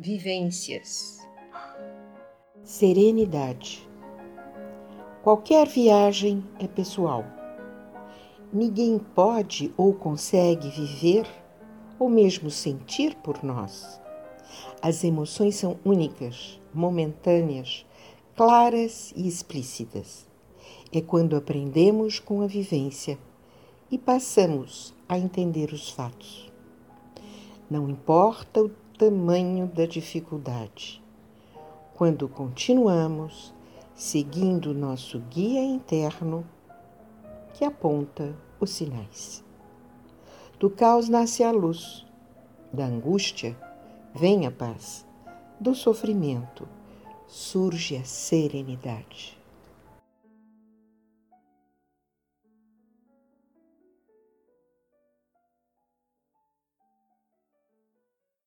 vivências. Serenidade. Qualquer viagem é pessoal. Ninguém pode ou consegue viver ou mesmo sentir por nós. As emoções são únicas, momentâneas, claras e explícitas. É quando aprendemos com a vivência e passamos a entender os fatos. Não importa o tamanho da dificuldade, quando continuamos seguindo nosso guia interno que aponta os sinais. Do caos nasce a luz, da angústia vem a paz, do sofrimento surge a serenidade.